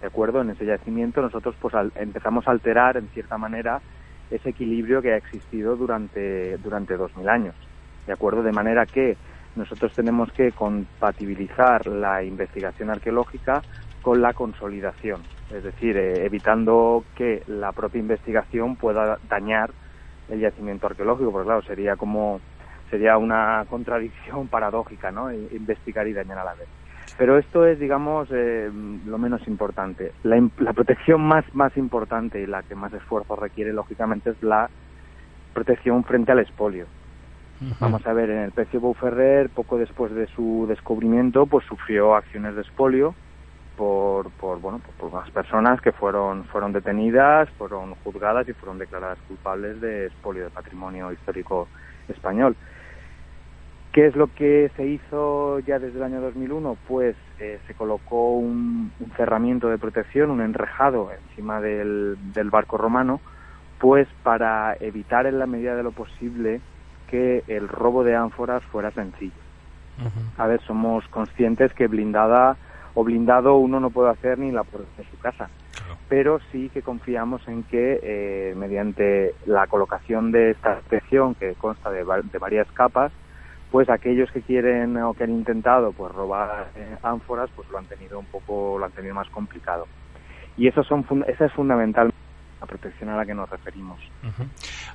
de acuerdo, en ese yacimiento, nosotros pues al- empezamos a alterar en cierta manera ese equilibrio que ha existido durante durante 2000 años. ¿De acuerdo? De manera que nosotros tenemos que compatibilizar la investigación arqueológica con la consolidación, es decir, eh, evitando que la propia investigación pueda dañar el yacimiento arqueológico, porque claro, sería como sería una contradicción paradójica, ¿no? I- Investigar y dañar a la vez. Pero esto es, digamos, eh, lo menos importante. La, la, protección más, más importante y la que más esfuerzo requiere, lógicamente, es la protección frente al expolio. Vamos a ver, en el pecio Bouferrer, poco después de su descubrimiento, pues sufrió acciones de expolio por, por bueno, por, unas personas que fueron, fueron detenidas, fueron juzgadas y fueron declaradas culpables de expolio de patrimonio histórico español. ¿Qué es lo que se hizo ya desde el año 2001? Pues eh, se colocó un, cerramiento de protección, un enrejado encima del, del barco romano, pues para evitar en la medida de lo posible que el robo de ánforas fuera sencillo. A ver, somos conscientes que blindada o blindado uno no puede hacer ni la puerta de su casa, pero sí que confiamos en que eh, mediante la colocación de esta protección que consta de, varias capas, pues aquellos que quieren o que han intentado pues robar eh, ánforas pues lo han tenido un poco lo han tenido más complicado. Y eso son esa es fundamental la protección a la que nos referimos.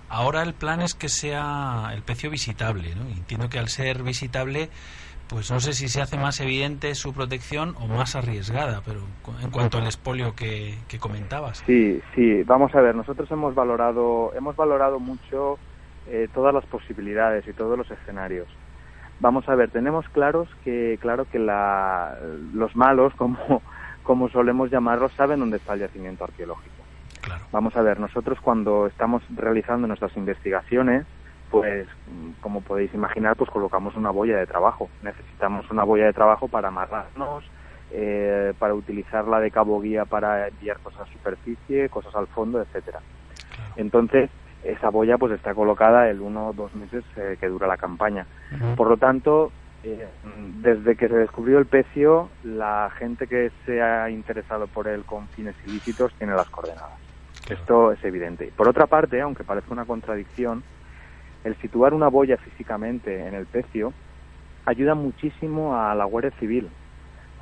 Ahora el plan es que sea el pecio visitable, ¿no? Entiendo que al ser visitable, pues no sé si se hace más evidente su protección o más arriesgada, pero en cuanto al expolio que, comentabas. Sí, sí, vamos a ver, nosotros hemos valorado, hemos valorado mucho eh, todas las posibilidades y todos los escenarios. Vamos a ver, tenemos claros que, claro que la, los malos, como, como solemos llamarlos, saben dónde está el yacimiento arqueológico Vamos a ver, nosotros cuando estamos realizando nuestras investigaciones, pues como podéis imaginar, pues colocamos una boya de trabajo. Necesitamos una boya de trabajo para amarrarnos, eh, para utilizarla de cabo guía para enviar cosas a superficie, cosas al fondo, etcétera. Entonces, esa boya pues está colocada el uno o dos meses eh, que dura la campaña. Por lo tanto, eh, desde que se descubrió el pecio, la gente que se ha interesado por él con fines ilícitos tiene las coordenadas. Esto es evidente. Por otra parte, aunque parezca una contradicción, el situar una boya físicamente en el pecio ayuda muchísimo a la Guardia Civil.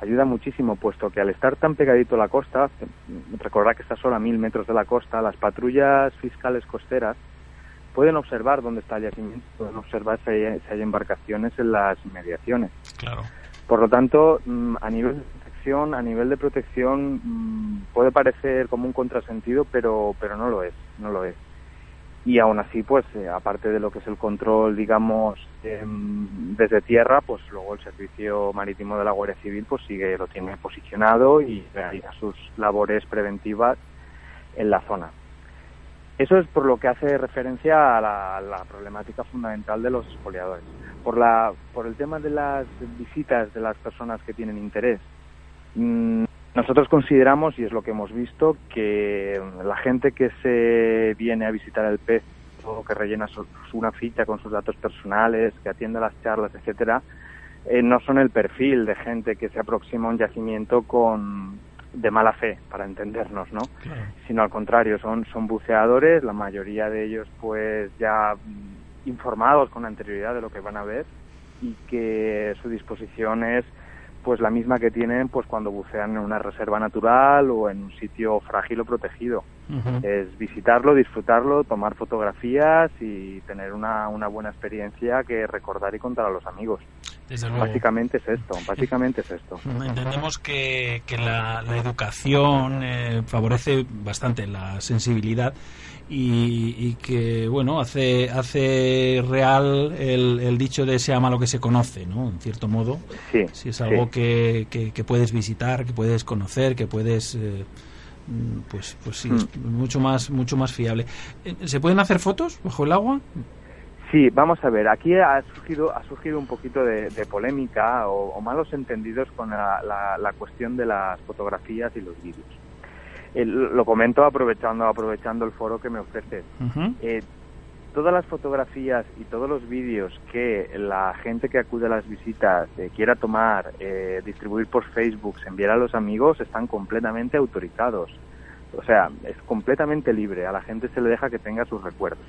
Ayuda muchísimo, puesto que al estar tan pegadito a la costa, recordad que está solo a mil metros de la costa, las patrullas fiscales costeras pueden observar dónde está el yacimiento, pueden observar si hay, embarcaciones en las inmediaciones. Claro. Por lo tanto, mm, a nivel a nivel de protección mm, puede parecer como un contrasentido, pero, pero no lo es, no lo es. Y aún así, pues, eh, aparte de lo que es el control, digamos, em, desde tierra, pues luego el Servicio Marítimo de la Guardia Civil, pues sigue, lo tiene posicionado y realiza sus labores preventivas en la zona. Eso es por lo que hace referencia a la, la problemática fundamental de los expoliadores. Por, la, por el tema de las visitas de las personas que tienen interés nosotros consideramos, y es lo que hemos visto, que la gente que se viene a visitar el pez o que rellena una ficha con sus datos personales, que atiende las charlas, etcétera, eh, no son el perfil de gente que se aproxima a un yacimiento con de mala fe, para entendernos, ¿no? Sino al contrario, son, son buceadores, la mayoría de ellos pues ya informados con anterioridad de lo que van a ver y que su disposición es pues la misma que tienen pues cuando bucean en una reserva natural o en un sitio frágil o protegido. Es visitarlo, disfrutarlo, tomar fotografías y tener una, una buena experiencia que recordar y contar a los amigos. Básicamente es esto, básicamente es esto. Entendemos que, que la, educación eh, favorece bastante la sensibilidad y, que, bueno, hace, hace real el, dicho de se ama lo que se conoce, ¿no? En cierto modo. Sí. Si es algo que, que, puedes visitar, que puedes conocer, que puedes... Eh, pues pues sí, es mm. mucho más mucho más fiable. Eh, ¿Se pueden hacer fotos bajo el agua? Sí, vamos a ver, aquí ha surgido, ha surgido un poquito de, polémica o, malos entendidos con la, cuestión de las fotografías y los vídeos. Lo comento aprovechando, aprovechando el foro que me ofrece. Eh, todas las fotografías y todos los vídeos que la gente que acude a las visitas eh, quiera tomar, eh, distribuir por Facebook, enviar a los amigos, están completamente autorizados. O sea, es completamente libre. A la gente se le deja que tenga sus recuerdos.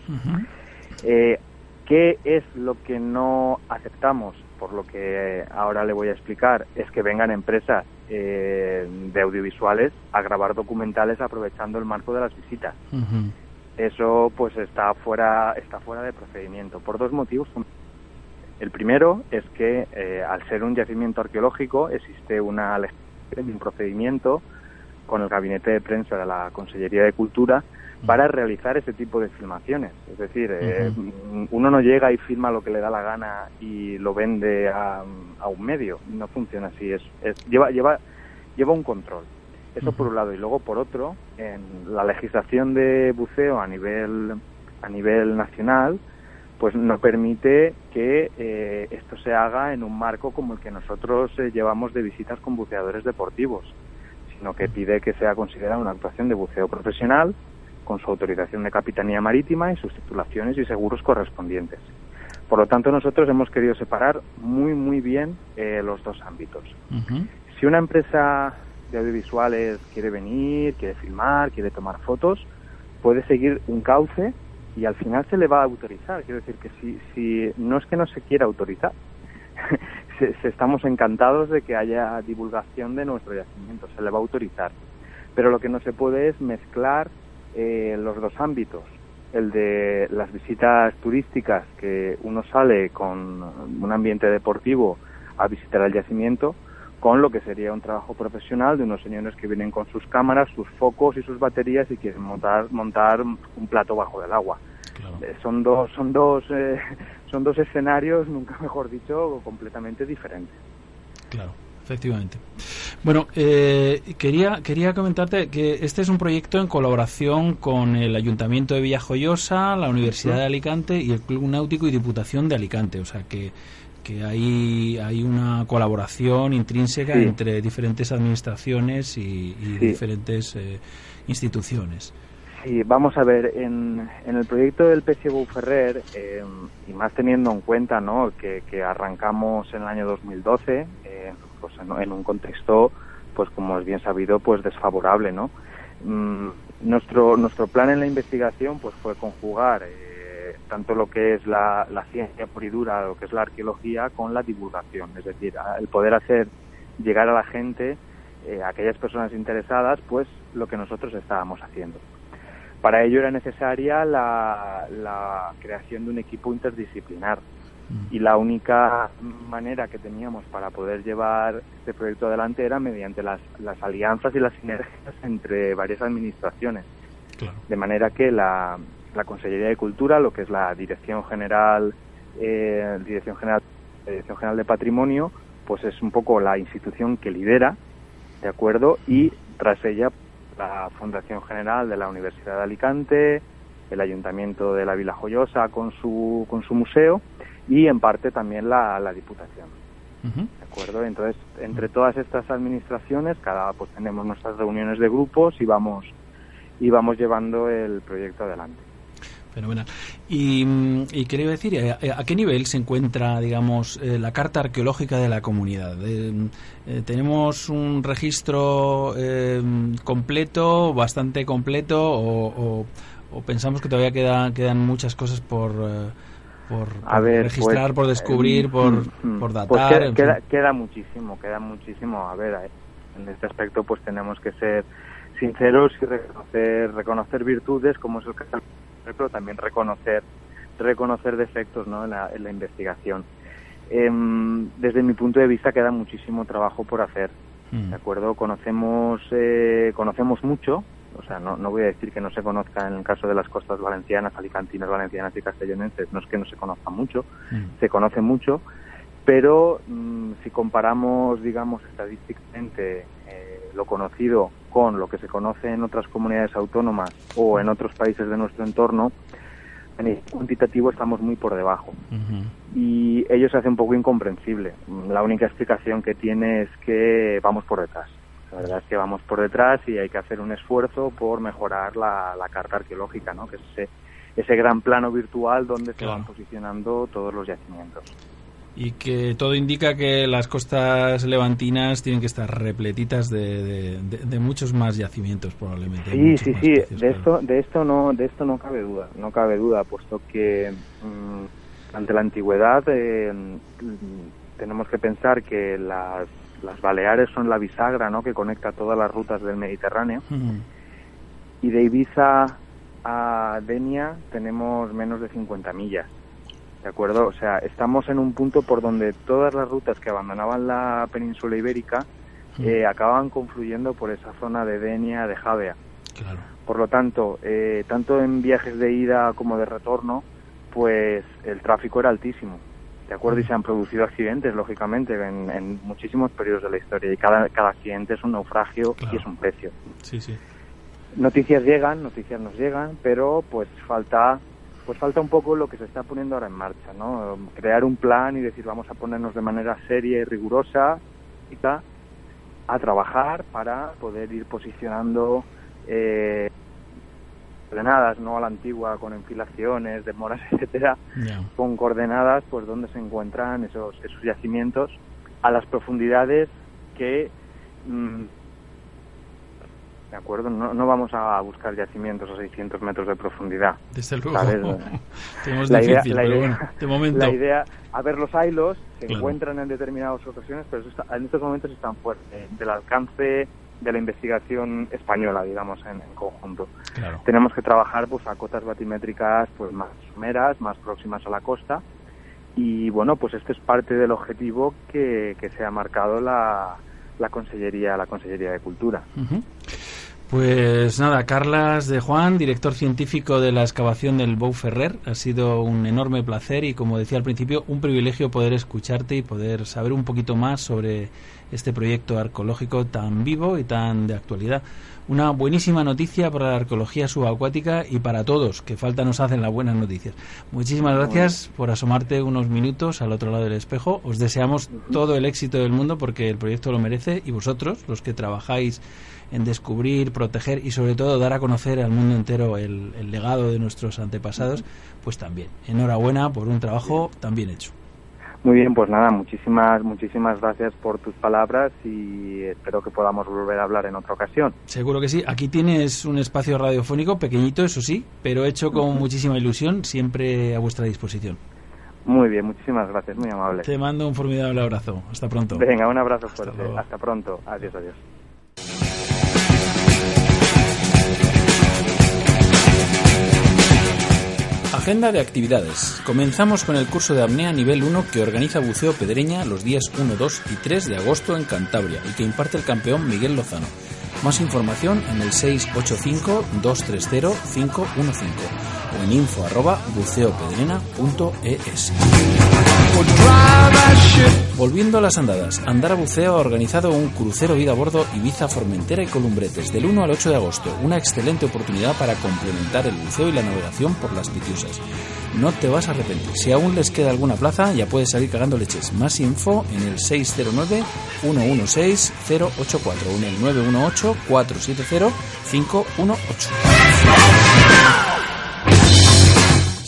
¿Qué es lo que no aceptamos? Por lo que ahora le voy a explicar, es que vengan empresas eh, de audiovisuales a grabar documentales aprovechando el marco de las visitas. Eso pues está fuera, está fuera de procedimiento, por dos motivos. El primero es que eh, al ser un yacimiento arqueológico existe una un procedimiento con el gabinete de prensa de la Consellería de Cultura para realizar ese tipo de filmaciones. Es decir, eh, uno no llega y filma lo que le da la gana y lo vende a, un medio. No funciona así. Es, lleva, lleva, lleva un control. Eso por un lado. Y luego por otro, en la legislación de buceo a nivel, a nivel nacional, pues no permite que eh, esto se haga en un marco como el que nosotros eh, llevamos de visitas con buceadores deportivos, sino que pide que sea considerada una actuación de buceo profesional con su autorización de capitanía marítima y sus titulaciones y seguros correspondientes. Por lo tanto, nosotros hemos querido separar muy, muy bien eh, los dos ámbitos. Si una empresa de audiovisuales quiere venir, quiere filmar, quiere tomar fotos, puede seguir un cauce y al final se le va a autorizar. Quiero decir que si, si no es que no se quiera autorizar, estamos encantados de que haya divulgación de nuestro yacimiento, se le va a autorizar. Pero lo que no se puede es mezclar eh, los dos ámbitos, el de las visitas turísticas, que uno sale con un ambiente deportivo a visitar el yacimiento, con lo que sería un trabajo profesional de unos señores que vienen con sus cámaras, sus focos y sus baterías y quieren montar, montar un plato bajo del agua. Eh, son dos, son dos, eh, son dos escenarios, nunca mejor dicho, completamente diferentes. Claro efectivamente. Bueno, eh, quería, quería comentarte que este es un proyecto en colaboración con el Ayuntamiento de Villajoyosa, la Universidad de Alicante y el Club Náutico y Diputación de Alicante. O sea que, que hay, hay una colaboración intrínseca entre diferentes administraciones y, diferentes eh, instituciones. Sí, vamos a ver, en, en el proyecto del PCBU Ferrer, eh, y más teniendo en cuenta ¿no? que, que arrancamos en el año 2012, pues en, un contexto, pues como es bien sabido, pues desfavorable, ¿no? Mm, nuestro nuestro plan en la investigación, pues fue conjugar eh, tanto lo que es la, ciencia pura y dura, lo que es la arqueología, con la divulgación, es decir, el poder hacer llegar a la gente, eh, a aquellas personas interesadas, pues lo que nosotros estábamos haciendo. Para ello era necesaria la, la creación de un equipo interdisciplinar y la única manera que teníamos para poder llevar este proyecto adelante era mediante las, las alianzas y las sinergias entre varias administraciones. De manera que la, la Consellería de Cultura, lo que es la Dirección General, eh, Dirección General, Dirección General de Patrimonio, pues es un poco la institución que lidera, ¿de acuerdo? Y tras ella la Fundación General de la Universidad de Alicante, el Ayuntamiento de la Vila Joyosa con su, con su museo y en parte también la, la Diputación. ¿De acuerdo? Entonces, entre todas estas administraciones, cada pues tenemos nuestras reuniones de grupos y vamos y vamos llevando el proyecto adelante. Fenomenal. Y, y quería decir, ¿a, qué nivel se encuentra, digamos, eh, la carta arqueológica de la comunidad? Eh, eh, ¿Tenemos un registro completo, bastante completo, o, o, pensamos que todavía queda, quedan muchas cosas por por, registrar, por descubrir, por, mm, mm, por pues datar. queda, queda, muchísimo, queda muchísimo. A ver, en este aspecto pues tenemos que ser sinceros y reconocer, reconocer virtudes, como es el caso, pero también reconocer, reconocer defectos ¿no? en, la, en la investigación. Em, desde mi punto de vista queda muchísimo trabajo por hacer. Mm. ¿De acuerdo? Conocemos, eh, conocemos mucho, o sea, no, no voy a decir que no se conozca en el caso de las costas valencianas, alicantinas, valencianas y castellonenses, no es que no se conozca mucho, mm. se conoce mucho, pero mm, si comparamos, digamos, estadísticamente eh, lo conocido con lo que se conoce en otras comunidades autónomas o en otros países de nuestro entorno, en el cuantitativo estamos muy por debajo. Y ello se hace un poco incomprensible. La única explicación que tiene es que vamos por detrás. La verdad es que vamos por detrás y hay que hacer un esfuerzo por mejorar la, carta arqueológica, ¿no? que es ese, ese gran plano virtual donde se van posicionando todos los yacimientos. Y que todo indica que las costas levantinas tienen que estar repletitas de, de, muchos más yacimientos probablemente. Sí, sí, sí. de esto, de esto no, de esto no cabe duda, no cabe duda, puesto que mm, ante la antigüedad eh, mm, tenemos que pensar que las las Baleares son la bisagra ¿no? que conecta todas las rutas del Mediterráneo. Y de Ibiza a Denia tenemos menos de 50 millas. ¿De acuerdo? O sea, estamos en un punto por donde todas las rutas que abandonaban la península ibérica eh, acababan confluyendo por esa zona de Denia, de Javea. Claro. Por lo tanto, eh, tanto en viajes de ida como de retorno, pues el tráfico era altísimo. ¿De acuerdo? Y se han producido accidentes, lógicamente, en, en muchísimos periodos de la historia. Y cada, cada accidente es un naufragio Claro. y es un precio. Sí, sí. Noticias llegan, noticias nos llegan, pero pues falta pues falta un poco lo que se está poniendo ahora en marcha, ¿no? Crear un plan y decir vamos a ponernos de manera seria y rigurosa a trabajar para poder ir posicionando eh, coordenadas, no a la antigua con enfilaciones, demoras, etcétera, Ya. con coordenadas pues donde se encuentran esos, esos yacimientos a las profundidades que mm, de acuerdo no, no vamos a buscar yacimientos a 600 metros de profundidad Desde luego. Tenemos la idea, difícil, la pero idea- bueno, de momento. la idea a ver los hilos se Claro. encuentran en determinadas ocasiones pero eso está- en estos momentos están fuera del alcance de la investigación española digamos en, en conjunto Claro. tenemos que trabajar pues a cotas batimétricas pues más someras, más próximas a la costa y bueno pues este es parte del objetivo que, que se ha marcado la, la consellería la consellería de cultura. Pues nada, Carlas de Juan, director científico de la excavación del Bou Ferrer. Ha sido un enorme placer y, como decía al principio, un privilegio poder escucharte y poder saber un poquito más sobre este proyecto arqueológico tan vivo y tan de actualidad. Una buenísima noticia para la arqueología subacuática y para todos, que falta nos hacen las buenas noticias. Muchísimas gracias por asomarte unos minutos al otro lado del espejo. Os deseamos todo el éxito del mundo porque el proyecto lo merece y vosotros, los que trabajáis en descubrir, proteger y sobre todo dar a conocer al mundo entero el, el legado de nuestros antepasados, pues también. Enhorabuena por un trabajo tan bien hecho. Muy bien pues nada muchísimas muchísimas gracias por tus palabras y espero que podamos volver a hablar en otra ocasión Seguro que sí. Aquí tienes un espacio radiofónico pequeñito, eso sí, pero hecho con muchísima ilusión, siempre a vuestra disposición. muy bien muchísimas gracias muy amable Te mando un formidable abrazo. Hasta pronto. venga un abrazo fuerte luego. hasta pronto adiós adiós Agenda de actividades. Comenzamos con el curso de apnea nivel 1 que organiza Buceo Pedreña los días 1, 2 y 3 de agosto en Cantabria y que imparte el campeón Miguel Lozano. Más información en el 685-230-515 o en info arroba buceopedrena.es. Volviendo a las andadas, Andara Buceo ha organizado un crucero vida a bordo Ibiza, Formentera y Columbretes del 1 al 8 de agosto, una excelente oportunidad para complementar el buceo y la navegación por las Pitiusas. No te vas a arrepentir. Si aún les queda alguna plaza, ya puedes salir cagando leches. Más info en el 609 116 084 o en el 918 470 518.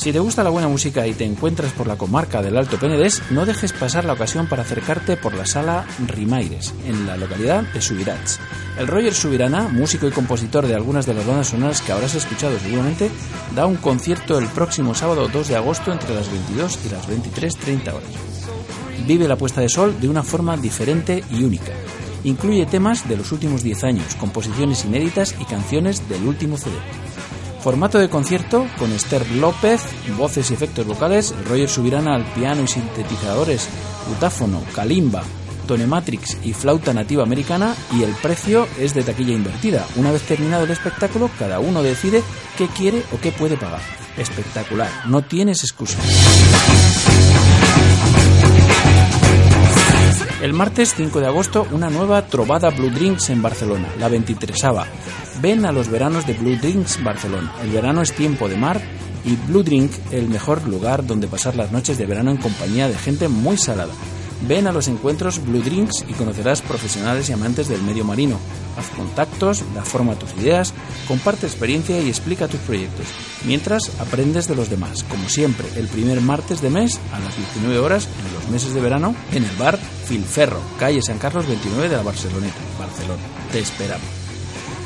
Si te gusta la buena música y te encuentras por la comarca del Alto Penedés, no dejes pasar la ocasión para acercarte por la sala Rimaires, en la localidad de Subirats. El Roger Subirana, músico y compositor de algunas de las bandas sonoras que habrás escuchado seguramente, da un concierto el próximo sábado 2 de agosto entre las 22 y las 23.30 horas. Vive la puesta de sol de una forma diferente y única. Incluye temas de los últimos 10 años, composiciones inéditas y canciones del último CD. Formato de concierto con Esther López, voces y efectos vocales, Roger Subirana al piano y sintetizadores, utáfono, calimba, tonematrix y flauta nativa americana y el precio es de taquilla invertida. Una vez terminado el espectáculo, cada uno decide qué quiere o qué puede pagar. Espectacular, no tienes excusa. El martes 5 de agosto, una nueva Trovada Blue Drinks en Barcelona, la 23 Ven a los veranos de Blue Drinks Barcelona. El verano es tiempo de mar y Blue Drink el mejor lugar donde pasar las noches de verano en compañía de gente muy salada. Ven a los encuentros Blue Drinks y conocerás profesionales y amantes del medio marino. Haz contactos, da forma a tus ideas, comparte experiencia y explica tus proyectos. Mientras aprendes de los demás, como siempre, el primer martes de mes a las 19 horas en los meses de verano en el bar Filferro, calle San Carlos 29 de la Barceloneta, Barcelona. Te esperamos.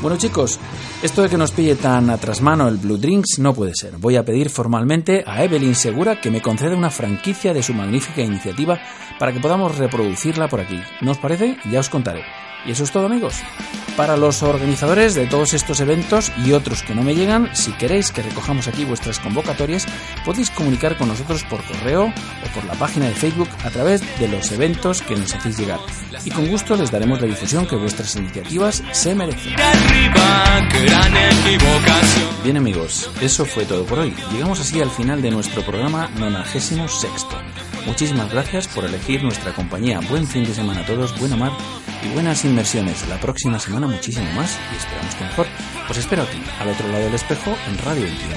Bueno chicos, esto de que nos pille tan a trasmano el Blue Drinks no puede ser. Voy a pedir formalmente a Evelyn Segura que me conceda una franquicia de su magnífica iniciativa para que podamos reproducirla por aquí. ¿No os parece? Ya os contaré. Y eso es todo amigos. Para los organizadores de todos estos eventos y otros que no me llegan, si queréis que recojamos aquí vuestras convocatorias, podéis comunicar con nosotros por correo o por la página de Facebook a través de los eventos que nos hacéis llegar. Y con gusto les daremos la difusión que vuestras iniciativas se merecen. Bien amigos, eso fue todo por hoy. Llegamos así al final de nuestro programa 96. Muchísimas gracias por elegir nuestra compañía. Buen fin de semana a todos, buena mar y buenas inversiones. La próxima semana muchísimo más y esperamos que mejor. Os espero aquí, al otro lado del espejo, en Radio 21.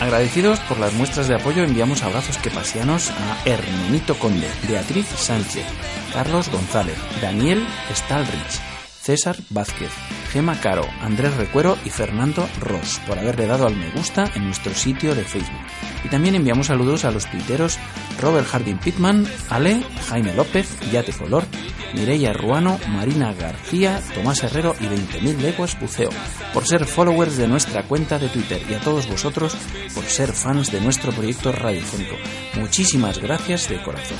Agradecidos por las muestras de apoyo, enviamos abrazos quepasianos a Hermenito Conde, Beatriz Sánchez, Carlos González, Daniel Stalrich, César Vázquez, Gema Caro, Andrés Recuero y Fernando Ross por haberle dado al me gusta en nuestro sitio de Facebook. Y también enviamos saludos a los tuiteros Robert Harding Pittman, Ale, Jaime López, Yate Color, Mireia Ruano, Marina García, Tomás Herrero y 20.000 leguas buceo, por ser followers de nuestra cuenta de Twitter y a todos vosotros por ser fans de nuestro proyecto radiofónico. Muchísimas gracias de corazón.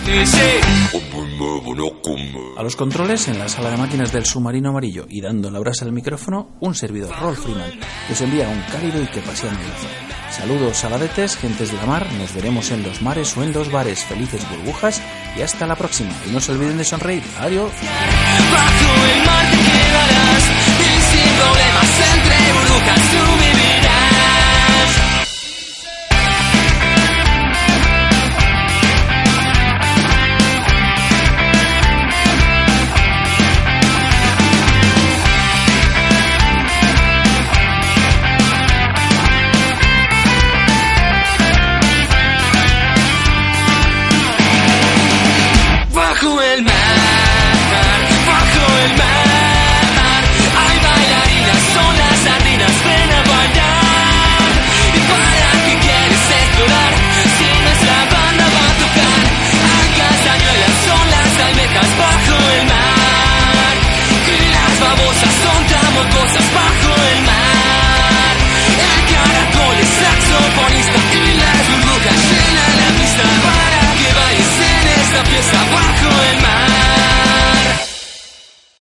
A los controles en la sala de máquinas del submarino amarillo y dando la brasa al micrófono, un servidor Rolf Freeman que os envía un cálido y que pasean abrazo. Saludos saladetes, gentes de la mar, nos veremos en los mares o en los bares, felices burbujas y hasta la próxima. Y no se olviden de sonreír. Adiós.